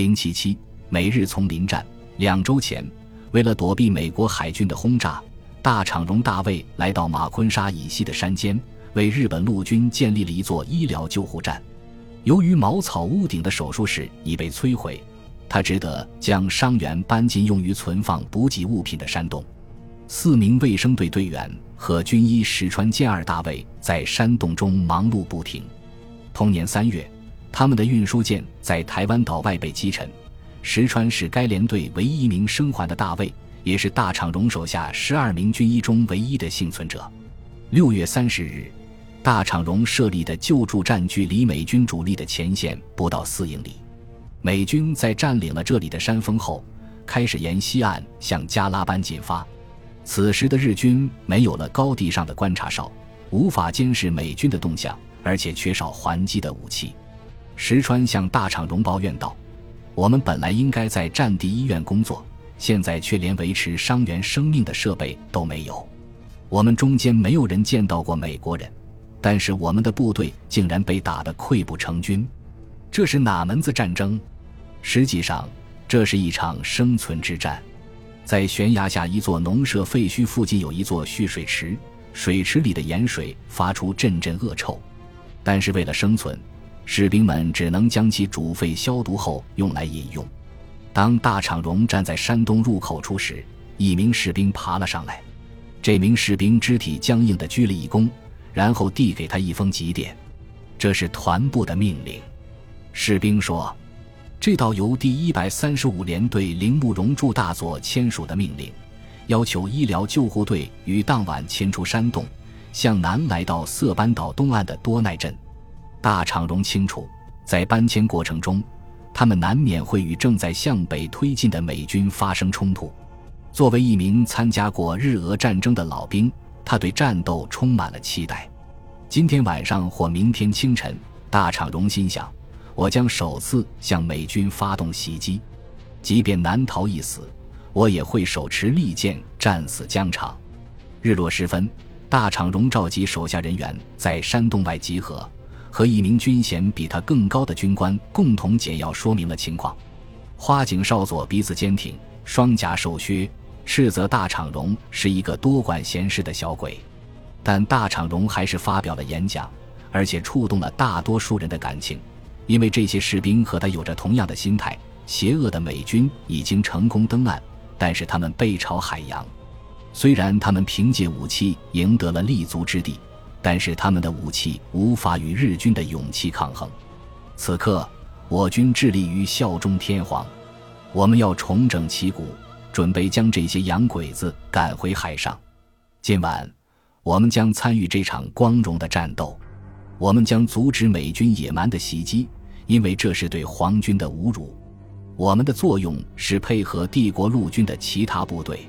零七七美日丛林战。两周前，为了躲避美国海军的轰炸，大场荣大尉来到马昆沙以西的山间，为日本陆军建立了一座医疗救护站。由于茅草屋顶的手术室已被摧毁，他只得将伤员搬进用于存放补给物品的山洞。四名卫生队队员和军医石川健二大尉在山洞中忙碌不停。同年三月。他们的运输舰在台湾岛外被击沉，石川是该连队唯一一名生还的大尉，也是大场荣手下十二名军医中唯一的幸存者。六月三十日，大场荣设立的救助站距离美军主力的前线不到四英里。美军在占领了这里的山峰后，开始沿西岸向加拉班进发。此时的日军没有了高地上的观察哨，无法监视美军的动向，而且缺少还击的武器。石川向大场荣抱怨道：“我们本来应该在战地医院工作，现在却连维持伤员生命的设备都没有。我们中间没有人见到过美国人，但是我们的部队竟然被打得溃不成军。这是哪门子战争？实际上，这是一场生存之战。在悬崖下一座农舍废墟附近有一座蓄水池，水池里的盐水发出阵阵恶臭，但是为了生存。”士兵们只能将其煮沸消毒后用来饮用。当大场荣站在山洞入口处时，一名士兵爬了上来。这名士兵肢体僵硬地鞠了一躬，然后递给他一封急电。这是团部的命令。士兵说：“这道由第一百三十五联队铃木荣助大佐签署的命令，要求医疗救护队于当晚迁出山洞，向南来到色班岛东岸的多奈镇。”大场荣清楚，在搬迁过程中，他们难免会与正在向北推进的美军发生冲突。作为一名参加过日俄战争的老兵，他对战斗充满了期待。今天晚上或明天清晨，大场荣心想：我将首次向美军发动袭击，即便难逃一死，我也会手持利剑战死疆场。日落时分，大场荣召集手下人员在山洞外集合。和一名军衔比他更高的军官共同简要说明了情况。花井少佐鼻子坚挺，双颊瘦削，斥责大场荣是一个多管闲事的小鬼。但大场荣还是发表了演讲，而且触动了大多数人的感情，因为这些士兵和他有着同样的心态。邪恶的美军已经成功登岸，但是他们背朝海洋。虽然他们凭借武器赢得了立足之地。但是他们的武器无法与日军的勇气抗衡。此刻，我军致力于效忠天皇，我们要重整旗鼓，准备将这些洋鬼子赶回海上。今晚，我们将参与这场光荣的战斗，我们将阻止美军野蛮的袭击，因为这是对皇军的侮辱。我们的作用是配合帝国陆军的其他部队，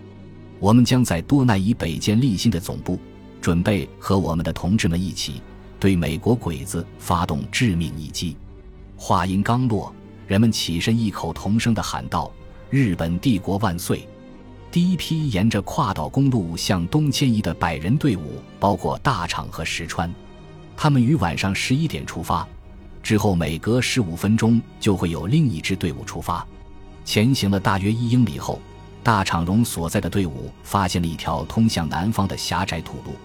我们将在多奈以北建立新的总部。准备和我们的同志们一起对美国鬼子发动致命一击。话音刚落，人们起身异口同声地喊道：“日本帝国万岁！”第一批沿着跨岛公路向东迁移的百人队伍包括大场和石川，他们于晚上十一点出发，之后每隔十五分钟就会有另一支队伍出发。前行了大约一英里后，大场荣所在的队伍发现了一条通向南方的狭窄土路。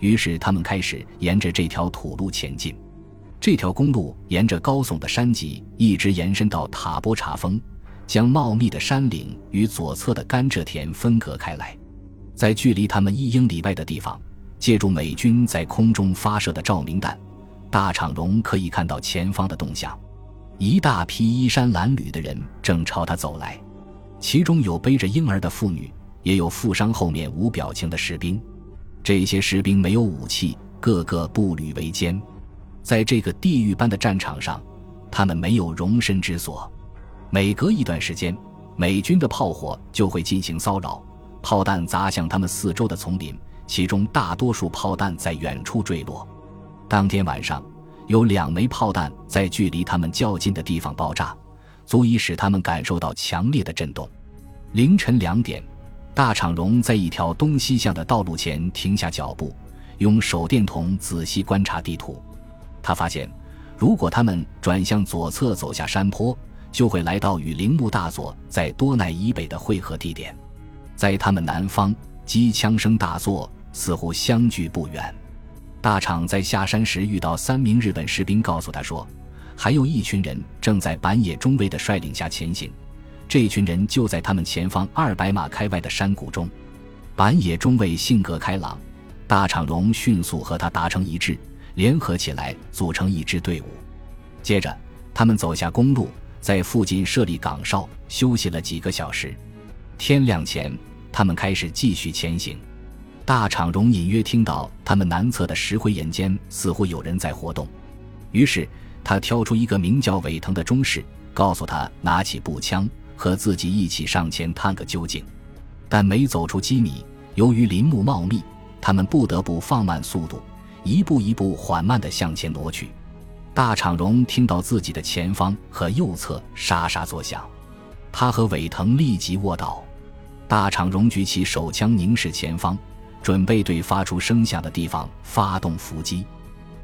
于是他们开始沿着这条土路前进。这条公路沿着高耸的山脊一直延伸到塔波查峰，将茂密的山岭与左侧的甘蔗田分隔开来。在距离他们一英里外的地方，借助美军在空中发射的照明弹，大场荣可以看到前方的动向。一大批衣衫褴褛的人正朝他走来，其中有背着婴儿的妇女，也有负伤后面无表情的士兵。这些士兵没有武器，个个步履维艰，在这个地狱般的战场上，他们没有容身之所。每隔一段时间，美军的炮火就会进行骚扰，炮弹砸向他们四周的丛林，其中大多数炮弹在远处坠落。当天晚上，有两枚炮弹在距离他们较近的地方爆炸，足以使他们感受到强烈的震动。凌晨两点。大场荣在一条东西向的道路前停下脚步，用手电筒仔细观察地图。他发现，如果他们转向左侧走下山坡，就会来到与铃木大佐在多奈以北的汇合地点。在他们南方，机枪声大作，似乎相距不远。大场在下山时遇到三名日本士兵，告诉他说，还有一群人正在板野中尉的率领下前行。这群人就在他们前方二百码开外的山谷中。板野中尉性格开朗，大场荣迅速和他达成一致，联合起来组成一支队伍。接着，他们走下公路，在附近设立岗哨，休息了几个小时。天亮前，他们开始继续前行。大场荣隐约听到他们南侧的石灰岩间似乎有人在活动，于是他挑出一个名叫尾藤的中士，告诉他拿起步枪和自己一起上前探个究竟。但没走出几米，由于林木茂密，他们不得不放慢速度，一步一步缓慢地向前挪去。大场荣听到自己的前方和右侧沙沙作响，他和尾藤立即卧倒。大场荣举起手枪凝视前方。准备对发出声响的地方发动伏击。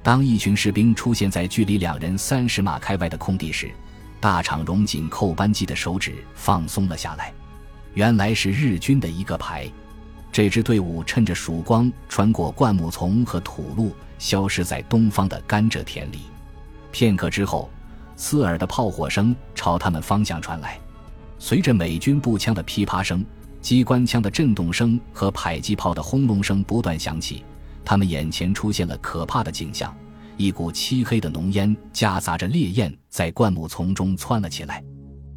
当一群士兵出现在距离两人三十码开外的空地时，大场荣紧扣扳机的手指放松了下来。原来是日军的一个排。这支队伍趁着曙光穿过灌木丛和土路，消失在东方的甘蔗田里。片刻之后，刺耳的炮火声朝他们方向传来，随着美军步枪的噼啪声。机关枪的震动声和迫击炮的轰隆声不断响起，他们眼前出现了可怕的景象：一股漆黑的浓烟夹杂着烈焰在灌木丛中窜了起来。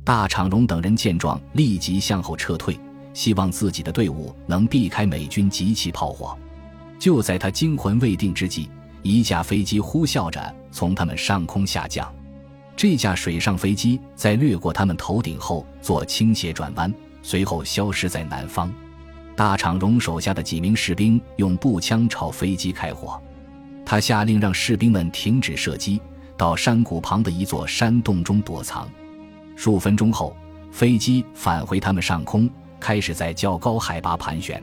大场荣等人见状，立即向后撤退，希望自己的队伍能避开美军集齐炮火。就在他惊魂未定之际，一架飞机呼啸着从他们上空下降。这架水上飞机在掠过他们头顶后做倾斜转弯。随后消失在南方，大场荣手下的几名士兵用步枪朝飞机开火，他下令让士兵们停止射击，到山谷旁的一座山洞中躲藏。数分钟后，飞机返回他们上空，开始在较高海拔盘旋。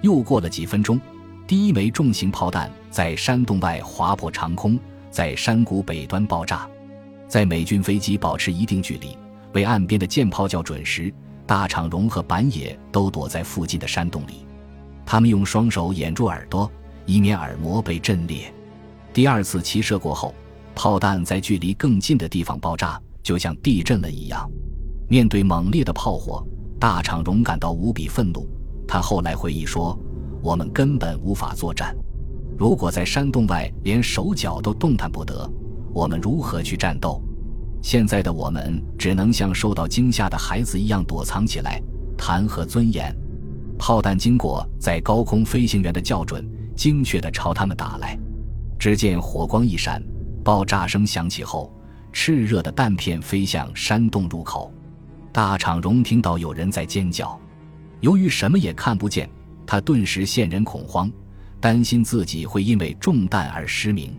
又过了几分钟，第一枚重型炮弹在山洞外划破长空，在山谷北端爆炸。在美军飞机保持一定距离，为岸边的舰炮校准时。大场荣和板野都躲在附近的山洞里，他们用双手掩住耳朵，以免耳膜被震裂。第二次齐射过后，炮弹在距离更近的地方爆炸，就像地震了一样。面对猛烈的炮火，大场荣感到无比愤怒。他后来回忆说：“我们根本无法作战，如果在山洞外连手脚都动弹不得，我们如何去战斗？”现在的我们只能像受到惊吓的孩子一样躲藏起来，谈何尊严？炮弹经过在高空飞行员的校准，精确地朝他们打来。只见火光一闪，爆炸声响起后，炽热的弹片飞向山洞入口。大场荣听到有人在尖叫，由于什么也看不见，他顿时陷人恐慌，担心自己会因为中弹而失明。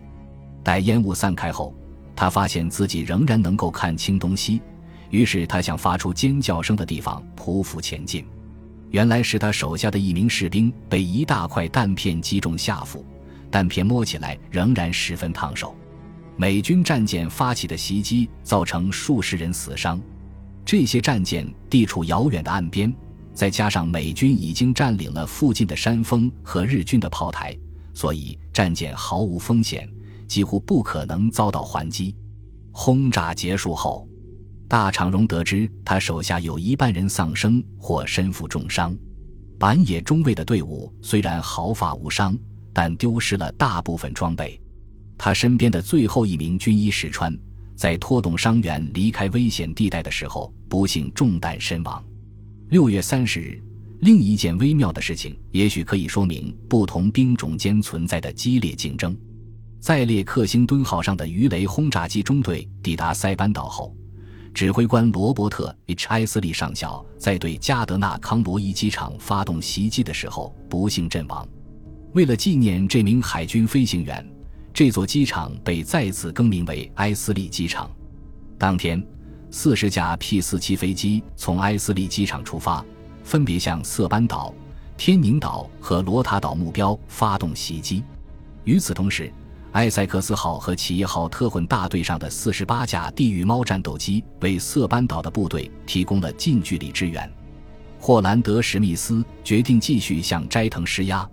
待烟雾散开后。他发现自己仍然能够看清东西，于是他向发出尖叫声的地方匍匐前进。原来是他手下的一名士兵被一大块弹片击中下腹，弹片摸起来仍然十分烫手。美军战舰发起的袭击造成数十人死伤，这些战舰地处遥远的岸边，再加上美军已经占领了附近的山峰和日军的炮台，所以战舰毫无风险。几乎不可能遭到还击。轰炸结束后，大长荣得知他手下有一半人丧生或身负重伤。板野中尉的队伍虽然毫发无伤，但丢失了大部分装备。他身边的最后一名军医石川，在拖动伤员离开危险地带的时候，不幸中弹身亡。六月三十日，另一件微妙的事情，也许可以说明不同兵种间存在的激烈竞争。在列克星敦号上的鱼雷轰炸机中队抵达塞班岛后，指挥官罗伯特 ·H· 埃斯利上校在对加德纳康罗伊机场发动袭击的时候不幸阵亡。为了纪念这名海军飞行员，这座机场被再次更名为埃斯利机场。当天，四十架 P-47 飞机从埃斯利机场出发，分别向色班岛、天宁岛和罗塔岛目标发动袭击。与此同时，埃塞克斯号和企业号特混大队上的四十八架地狱猫战斗机为塞班岛的部队提供了近距离支援。霍兰德·史密斯决定继续向斋藤施压，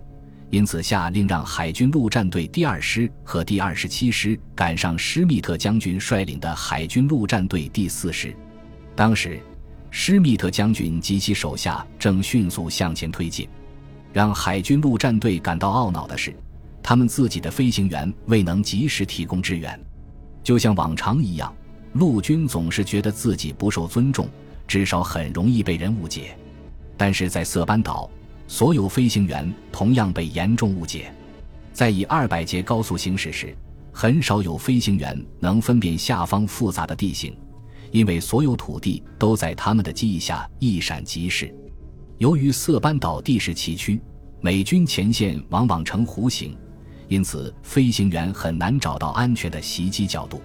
因此下令让海军陆战队第二师和第二十七师赶上施密特将军率领的海军陆战队第四师。当时，施密特将军及其手下正迅速向前推进。让海军陆战队感到懊恼的是。他们自己的飞行员未能及时提供支援，就像往常一样，陆军总是觉得自己不受尊重，至少很容易被人误解。但是在色班岛，所有飞行员同样被严重误解。在以二百节高速行驶时，很少有飞行员能分辨下方复杂的地形，因为所有土地都在他们的记忆下一闪即逝。由于色班岛地势崎岖，美军前线往往呈弧形。因此，飞行员很难找到安全的袭击角度。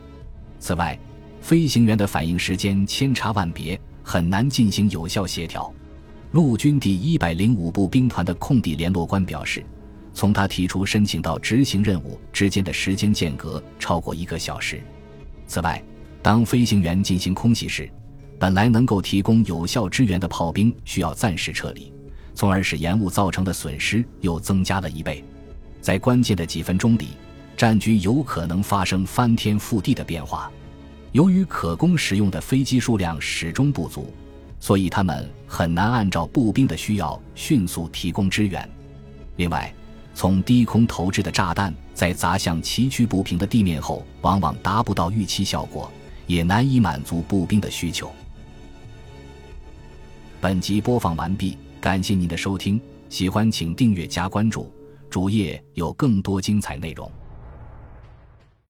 此外，飞行员的反应时间千差万别，很难进行有效协调。陆军第一百零五步兵团的空地联络官表示，从他提出申请到执行任务之间的时间间隔超过一个小时。此外，当飞行员进行空袭时，本来能够提供有效支援的炮兵需要暂时撤离，从而使延误造成的损失又增加了一倍。在关键的几分钟里，战局有可能发生翻天覆地的变化。由于可供使用的飞机数量始终不足，所以他们很难按照步兵的需要迅速提供支援。另外，从低空投掷的炸弹在砸向崎岖不平的地面后，往往达不到预期效果，也难以满足步兵的需求。本集播放完毕，感谢您的收听，喜欢请订阅加关注。主页有更多精彩内容。